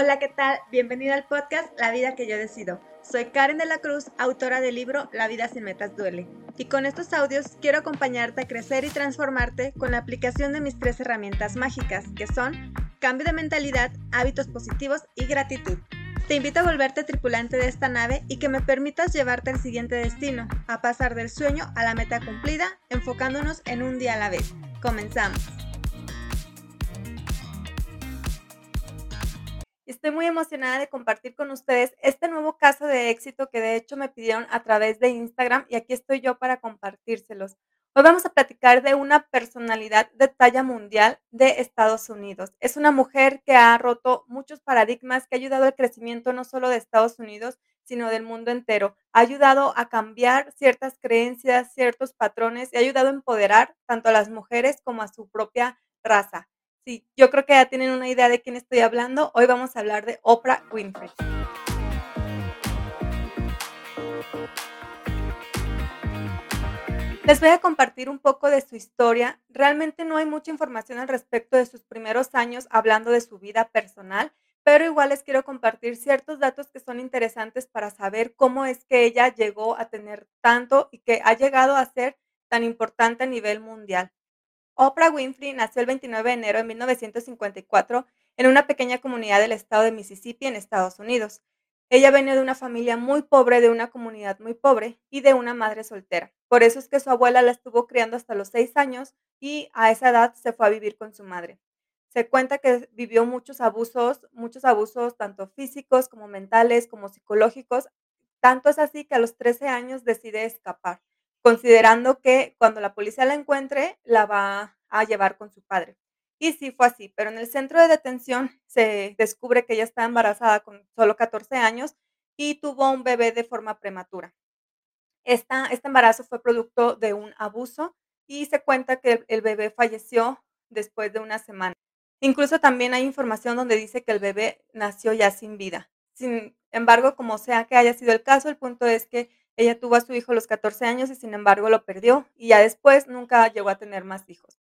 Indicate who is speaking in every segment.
Speaker 1: Hola, ¿qué tal? Bienvenido al podcast La vida que yo decido. Soy Karen de la Cruz, autora del libro La vida sin metas duele. Y con estos audios quiero acompañarte a crecer y transformarte con la aplicación de mis tres herramientas mágicas, que son cambio de mentalidad, hábitos positivos y gratitud. Te invito a volverte tripulante de esta nave y que me permitas llevarte al siguiente destino, a pasar del sueño a la meta cumplida, enfocándonos en un día a la vez. Comenzamos. Estoy muy emocionada de compartir con ustedes este nuevo caso de éxito que de hecho me pidieron a través de Instagram y aquí estoy yo para compartírselos. Hoy vamos a platicar de una personalidad de talla mundial de Estados Unidos. Es una mujer que ha roto muchos paradigmas, que ha ayudado al crecimiento no solo de Estados Unidos, sino del mundo entero. Ha ayudado a cambiar ciertas creencias, ciertos patrones y ha ayudado a empoderar tanto a las mujeres como a su propia raza. Sí, yo creo que ya tienen una idea de quién estoy hablando. Hoy vamos a hablar de Oprah Winfrey. Les voy a compartir un poco de su historia. Realmente no hay mucha información al respecto de sus primeros años hablando de su vida personal, pero igual les quiero compartir ciertos datos que son interesantes para saber cómo es que ella llegó a tener tanto y que ha llegado a ser tan importante a nivel mundial. Oprah Winfrey nació el 29 de enero de 1954 en una pequeña comunidad del estado de Mississippi en Estados Unidos. Ella venía de una familia muy pobre, de una comunidad muy pobre y de una madre soltera. Por eso es que su abuela la estuvo criando hasta los seis años y a esa edad se fue a vivir con su madre. Se cuenta que vivió muchos abusos, muchos abusos tanto físicos como mentales, como psicológicos. Tanto es así que a los 13 años decide escapar considerando que cuando la policía la encuentre, la va a llevar con su padre. Y sí fue así, pero en el centro de detención se descubre que ella está embarazada con solo 14 años y tuvo un bebé de forma prematura. Esta, este embarazo fue producto de un abuso y se cuenta que el, bebé falleció después de una semana. Incluso también hay información donde dice que el bebé nació ya sin vida. Sin embargo, como sea que haya sido el caso, el punto es que ella tuvo a su hijo a los 14 años y sin embargo lo perdió y ya después nunca llegó a tener más hijos.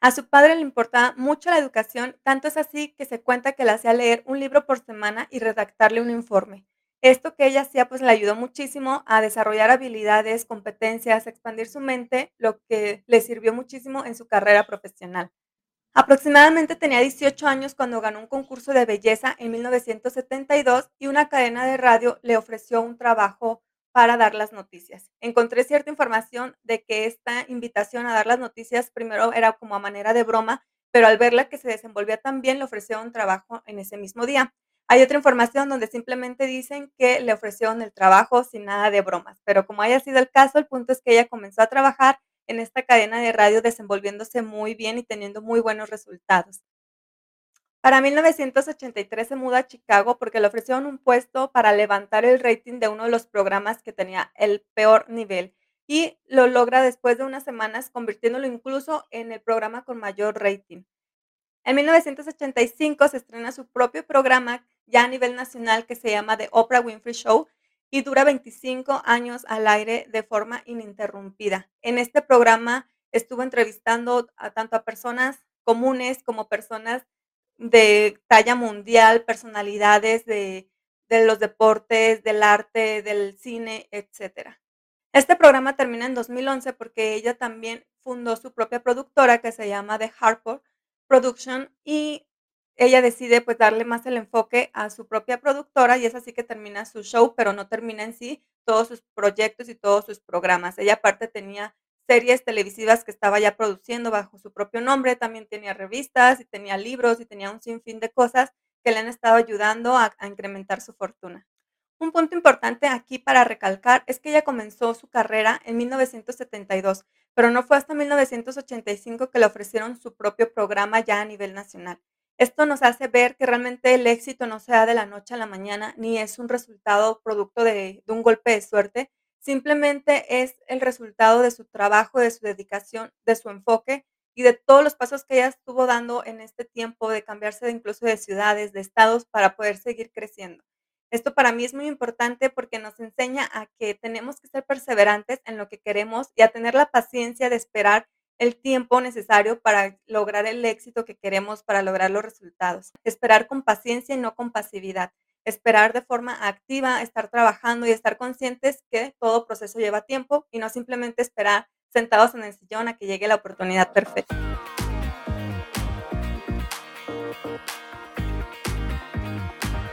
Speaker 1: A su padre le importaba mucho la educación, tanto es así que se cuenta que le hacía leer un libro por semana y redactarle un informe. Esto que ella hacía pues le ayudó muchísimo a desarrollar habilidades, competencias, expandir su mente, lo que le sirvió muchísimo en su carrera profesional. Aproximadamente tenía 18 años cuando ganó un concurso de belleza en 1972 y una cadena de radio le ofreció un trabajo para dar las noticias. Encontré cierta información de que esta invitación a dar las noticias primero era como a manera de broma, pero al verla que se desenvolvía tan bien le ofreció un trabajo en ese mismo día. Hay otra información donde simplemente dicen que le ofrecieron el trabajo sin nada de bromas, pero como haya sido el caso, el punto es que ella comenzó a trabajar en esta cadena de radio desenvolviéndose muy bien y teniendo muy buenos resultados. Para 1983 se muda a Chicago porque le ofrecieron un puesto para levantar el rating de uno de los programas que tenía el peor nivel y lo logra después de unas semanas convirtiéndolo incluso en el programa con mayor rating. En 1985 se estrena su propio programa ya a nivel nacional que se llama The Oprah Winfrey Show y dura 25 años al aire de forma ininterrumpida. En este programa estuvo entrevistando a tanto a personas comunes como personas de talla mundial, personalidades de, los deportes, del arte, del cine, etc. Este programa termina en 2011 porque ella también fundó su propia productora que se llama The Harper Production y ella decide pues darle más el enfoque a su propia productora y es así que termina su show, pero no termina en sí todos sus proyectos y todos sus programas. Ella aparte tenía series televisivas que estaba ya produciendo bajo su propio nombre, también tenía revistas y tenía libros y tenía un sinfín de cosas que le han estado ayudando a, a incrementar su fortuna. Un punto importante aquí para recalcar es que ella comenzó su carrera en 1972, pero no fue hasta 1985 que le ofrecieron su propio programa ya a nivel nacional. Esto nos hace ver que realmente el éxito no se da de la noche a la mañana, ni es un resultado producto de, un golpe de suerte, simplemente es el resultado de su trabajo, de su dedicación, de su enfoque y de todos los pasos que ella estuvo dando en este tiempo de cambiarse de incluso de ciudades, de estados, para poder seguir creciendo. Esto para mí es muy importante porque nos enseña a que tenemos que ser perseverantes en lo que queremos y a tener la paciencia de esperar el tiempo necesario para lograr el éxito que queremos, para lograr los resultados. Esperar con paciencia y no con pasividad. Esperar de forma activa, estar trabajando y estar conscientes que todo proceso lleva tiempo y no simplemente esperar sentados en el sillón a que llegue la oportunidad perfecta.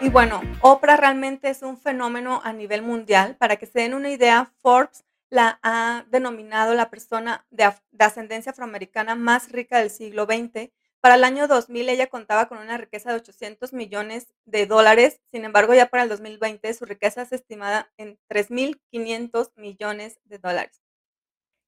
Speaker 1: Y bueno, Oprah realmente es un fenómeno a nivel mundial. Para que se den una idea, Forbes la ha denominado la persona de, ascendencia afroamericana más rica del siglo XX. Para el año 2000 ella contaba con una riqueza de 800 millones de dólares, sin embargo ya para el 2020 su riqueza es estimada en 3.500 millones de dólares.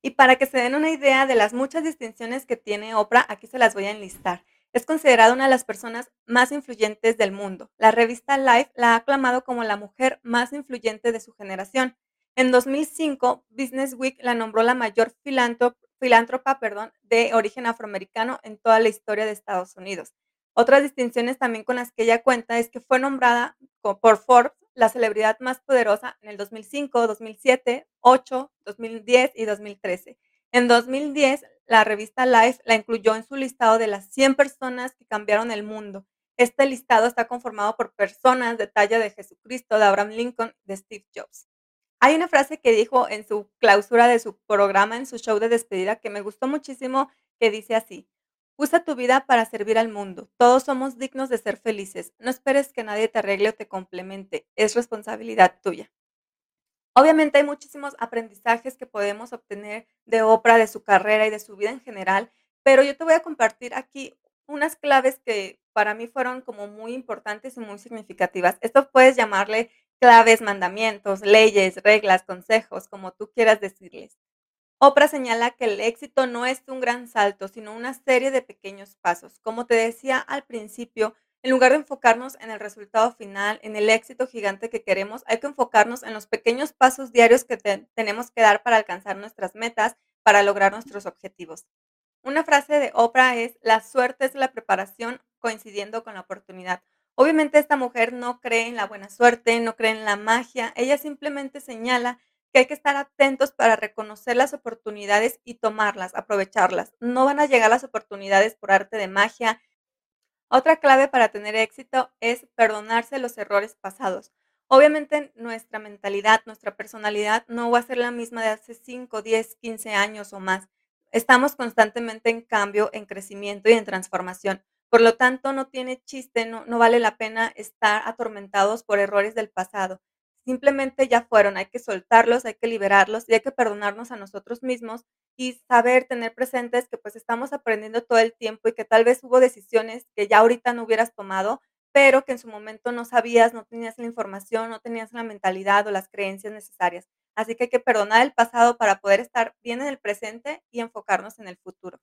Speaker 1: Y para que se den una idea de las muchas distinciones que tiene Oprah, aquí se las voy a enlistar. Es considerada una de las personas más influyentes del mundo. La revista Life la ha aclamado como la mujer más influyente de su generación. En 2005, Business Week la nombró la mayor filántropa perdón, de origen afroamericano en toda la historia de Estados Unidos. Otras distinciones también con las que ella cuenta es que fue nombrada por Forbes la celebridad más poderosa en el 2005, 2007, 2008, 2010 y 2013. En 2010, la revista Life la incluyó en su listado de las 100 personas que cambiaron el mundo. Este listado está conformado por personas de talla de Jesucristo, de Abraham Lincoln, de Steve Jobs. Hay una frase que dijo en su clausura de su programa, en su show de despedida, que me gustó muchísimo, que dice así, usa tu vida para servir al mundo. Todos somos dignos de ser felices. No esperes que nadie te arregle o te complemente. Es responsabilidad tuya. Obviamente hay muchísimos aprendizajes que podemos obtener de Oprah, de su carrera y de su vida en general, pero yo te voy a compartir aquí unas claves que para mí fueron como muy importantes y muy significativas. Esto puedes llamarle claves, mandamientos, leyes, reglas, consejos, como tú quieras decirles. Oprah señala que el éxito no es un gran salto, sino una serie de pequeños pasos. Como te decía al principio, en lugar de enfocarnos en el resultado final, en el éxito gigante que queremos, hay que enfocarnos en los pequeños pasos diarios que tenemos que dar para alcanzar nuestras metas, para lograr nuestros objetivos. Una frase de Oprah es, la suerte es la preparación coincidiendo con la oportunidad. Obviamente esta mujer no cree en la buena suerte, no cree en la magia, ella simplemente señala que hay que estar atentos para reconocer las oportunidades y tomarlas, aprovecharlas. No van a llegar las oportunidades por arte de magia, otra clave para tener éxito es perdonarse los errores pasados. Obviamente nuestra mentalidad, nuestra personalidad no va a ser la misma de hace 5, 10, 15 años o más. Estamos constantemente en cambio, en crecimiento y en transformación. Por lo tanto, no tiene chiste, no, vale la pena estar atormentados por errores del pasado. Simplemente ya fueron, hay que soltarlos, hay que liberarlos y hay que perdonarnos a nosotros mismos y saber tener presentes que pues estamos aprendiendo todo el tiempo y que tal vez hubo decisiones que ya ahorita no hubieras tomado, pero que en su momento no sabías, no tenías la información, no tenías la mentalidad o las creencias necesarias. Así que hay que perdonar el pasado para poder estar bien en el presente y enfocarnos en el futuro.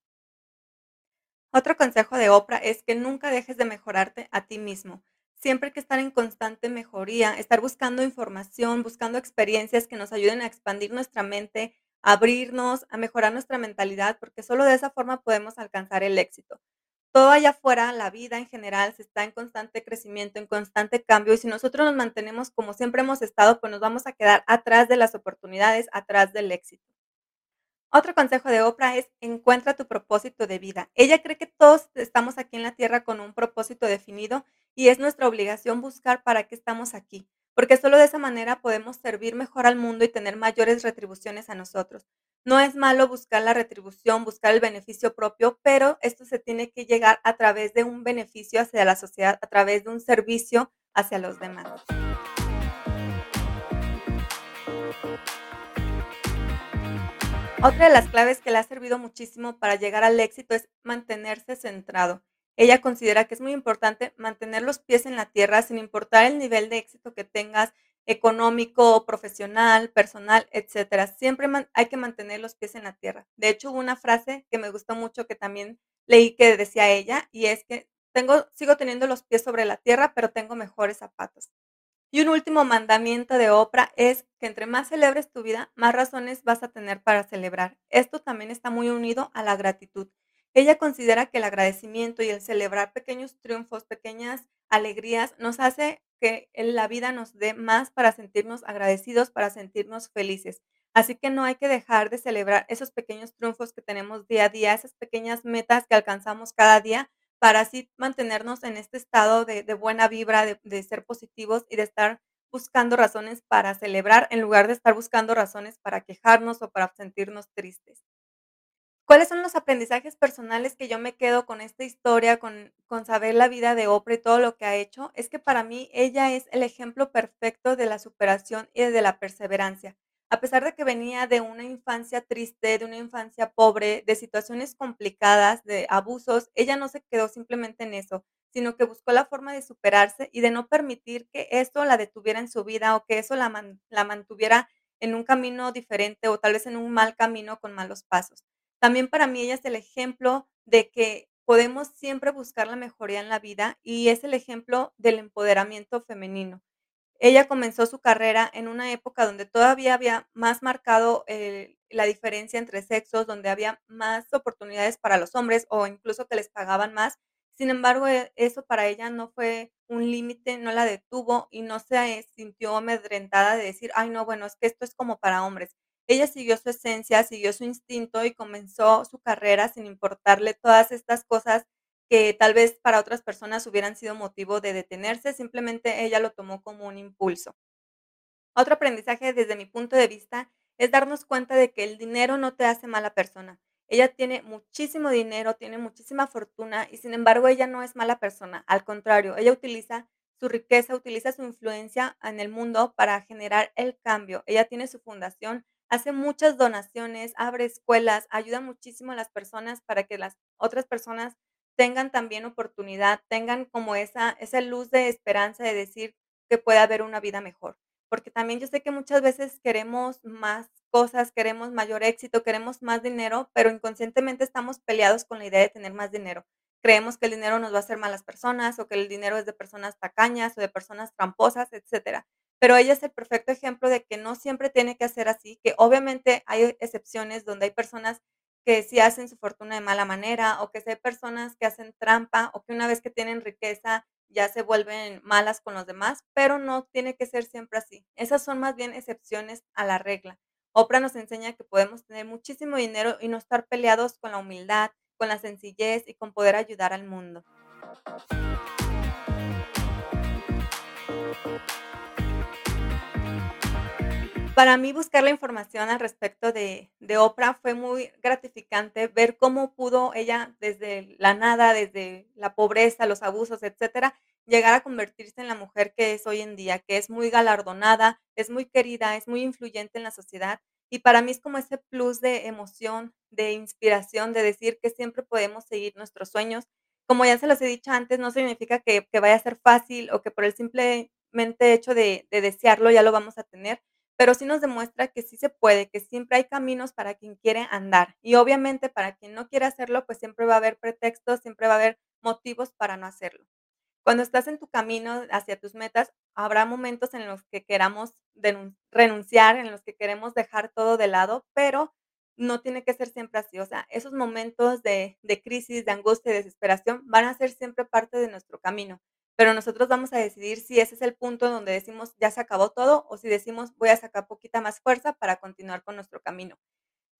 Speaker 1: Otro consejo de Oprah es que nunca dejes de mejorarte a ti mismo siempre hay que estar en constante mejoría, estar buscando información, buscando experiencias que nos ayuden a expandir nuestra mente, a abrirnos, a mejorar nuestra mentalidad, porque solo de esa forma podemos alcanzar el éxito. Todo allá afuera, la vida en general, se está en constante crecimiento, en constante cambio, y si nosotros nos mantenemos como siempre hemos estado, pues nos vamos a quedar atrás de las oportunidades, atrás del éxito. Otro consejo de Oprah es encuentra tu propósito de vida. Ella cree que todos estamos aquí en la tierra con un propósito definido y es nuestra obligación buscar para qué estamos aquí, porque solo de esa manera podemos servir mejor al mundo y tener mayores retribuciones a nosotros. No es malo buscar la retribución, buscar el beneficio propio, pero esto se tiene que llegar a través de un beneficio hacia la sociedad, a través de un servicio hacia los demás. Otra de las claves que le ha servido muchísimo para llegar al éxito es mantenerse centrado. Ella considera que es muy importante mantener los pies en la tierra sin importar el nivel de éxito que tengas, económico, profesional, personal, etcétera. Siempre hay que mantener los pies en la tierra. De hecho, hubo una frase que me gustó mucho que también leí que decía ella y es que tengo sigo teniendo los pies sobre la tierra, pero tengo mejores zapatos. Y un último mandamiento de Oprah es que entre más celebres tu vida, más razones vas a tener para celebrar. Esto también está muy unido a la gratitud. Ella considera que el agradecimiento y el celebrar pequeños triunfos, pequeñas alegrías, nos hace que la vida nos dé más para sentirnos agradecidos, para sentirnos felices. Así que no hay que dejar de celebrar esos pequeños triunfos que tenemos día a día, esas pequeñas metas que alcanzamos cada día, para así mantenernos en este estado de, buena vibra, de, de ser positivos y de estar buscando razones para celebrar en lugar de estar buscando razones para quejarnos o para sentirnos tristes. ¿Cuáles son los aprendizajes personales que yo me quedo con esta historia, con con saber la vida de Oprah y todo lo que ha hecho? Es que para mí ella es el ejemplo perfecto de la superación y de la perseverancia. A pesar de que venía de una infancia triste, de una infancia pobre, de situaciones complicadas, de abusos, ella no se quedó simplemente en eso, sino que buscó la forma de superarse y de no permitir que esto la detuviera en su vida o que eso la la mantuviera en un camino diferente o tal vez en un mal camino con malos pasos. También para mí ella es el ejemplo de que podemos siempre buscar la mejoría en la vida y es el ejemplo del empoderamiento femenino. Ella comenzó su carrera en una época donde todavía había más marcado, eh, la diferencia entre sexos, donde había más oportunidades para los hombres o incluso que les pagaban más. Sin embargo, e eso para ella no fue un límite, no la detuvo y no se sintió amedrentada de decir: "Ay, no, bueno, es que esto es como para hombres". Ella siguió su esencia, siguió su instinto y comenzó su carrera sin importarle todas estas cosas que tal vez para otras personas hubieran sido motivo de detenerse, simplemente ella lo tomó como un impulso. Otro aprendizaje desde mi punto de vista es darnos cuenta de que el dinero no te hace mala persona. Ella tiene muchísimo dinero, tiene muchísima fortuna y sin embargo ella no es mala persona, al contrario, ella utiliza su riqueza, utiliza su influencia en el mundo para generar el cambio. Ella tiene su fundación Hace muchas donaciones, abre escuelas, ayuda muchísimo a las personas para que las otras personas tengan también oportunidad, tengan como esa esa luz de esperanza de decir que puede haber una vida mejor. Porque también yo sé que muchas veces queremos más cosas, queremos mayor éxito, queremos más dinero, pero inconscientemente estamos peleados con la idea de tener más dinero. Creemos que el dinero nos va a hacer malas personas, o que el dinero es de personas tacañas, o de personas tramposas, etcétera. Pero ella es el perfecto ejemplo de que no siempre tiene que ser así, que obviamente hay excepciones donde hay personas que sí hacen su fortuna de mala manera, o que sí hay personas que hacen trampa, o que una vez que tienen riqueza ya se vuelven malas con los demás, pero no tiene que ser siempre así. Esas son más bien excepciones a la regla. Oprah nos enseña que podemos tener muchísimo dinero y no estar peleados con la humildad, con la sencillez y con poder ayudar al mundo. Para mí, buscar la información al respecto de de Oprah fue muy gratificante ver cómo pudo ella desde la nada, desde la pobreza, los abusos, etcétera, llegar a convertirse en la mujer que es hoy en día, que es muy galardonada, es muy querida, es muy influyente en la sociedad. Y para mí es como ese plus de emoción, de inspiración, de decir que siempre podemos seguir nuestros sueños. Como ya se los he dicho antes, no significa que vaya a ser fácil o que por el simplemente hecho de desearlo ya lo vamos a tener, pero sí nos demuestra que sí se puede, que siempre hay caminos para quien quiere andar. Y obviamente para quien no quiere hacerlo, pues siempre va a haber pretextos, siempre va a haber motivos para no hacerlo. Cuando estás en tu camino hacia tus metas, habrá momentos en los que queramos renunciar, en los que queremos dejar todo de lado, pero no tiene que ser siempre así. O sea, esos momentos de de crisis, de angustia y desesperación van a ser siempre parte de nuestro camino. Pero nosotros vamos a decidir si ese es el punto donde decimos: "Ya se acabó todo", o si decimos: "Voy a sacar poquita más fuerza para continuar con nuestro camino".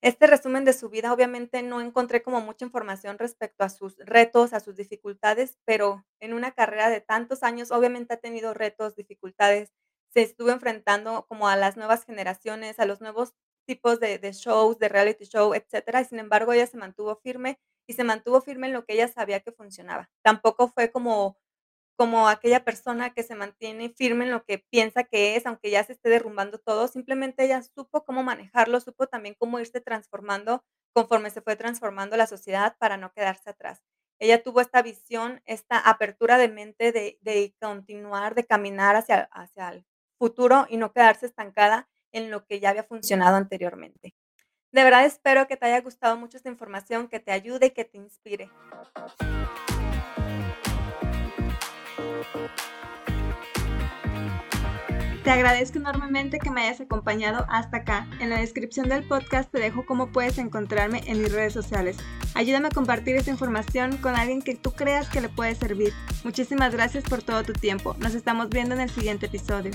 Speaker 1: Este resumen de su vida, obviamente, no encontré como mucha información respecto a sus retos, a sus dificultades, pero en una carrera de tantos años, obviamente ha tenido retos, dificultades, se estuvo enfrentando como a las nuevas generaciones, a los nuevos tipos de de shows, de reality show, etcétera, y sin embargo, ella se mantuvo firme, y se mantuvo firme en lo que ella sabía que funcionaba. Tampoco fue como como aquella persona que se mantiene firme en lo que piensa que es, aunque ya se esté derrumbando todo, simplemente ella supo cómo manejarlo, supo también cómo irse transformando conforme se fue transformando la sociedad para no quedarse atrás. Ella tuvo esta visión, esta apertura de mente de de continuar, de caminar hacia hacia el futuro y no quedarse estancada en lo que ya había funcionado anteriormente. De verdad espero que te haya gustado mucho esta información, que te ayude y que te inspire. Te agradezco enormemente que me hayas acompañado hasta acá. En la descripción del podcast te dejo cómo puedes encontrarme en mis redes sociales. Ayúdame a compartir esta información con alguien que tú creas que le puede servir. Muchísimas gracias por todo tu tiempo. Nos estamos viendo en el siguiente episodio.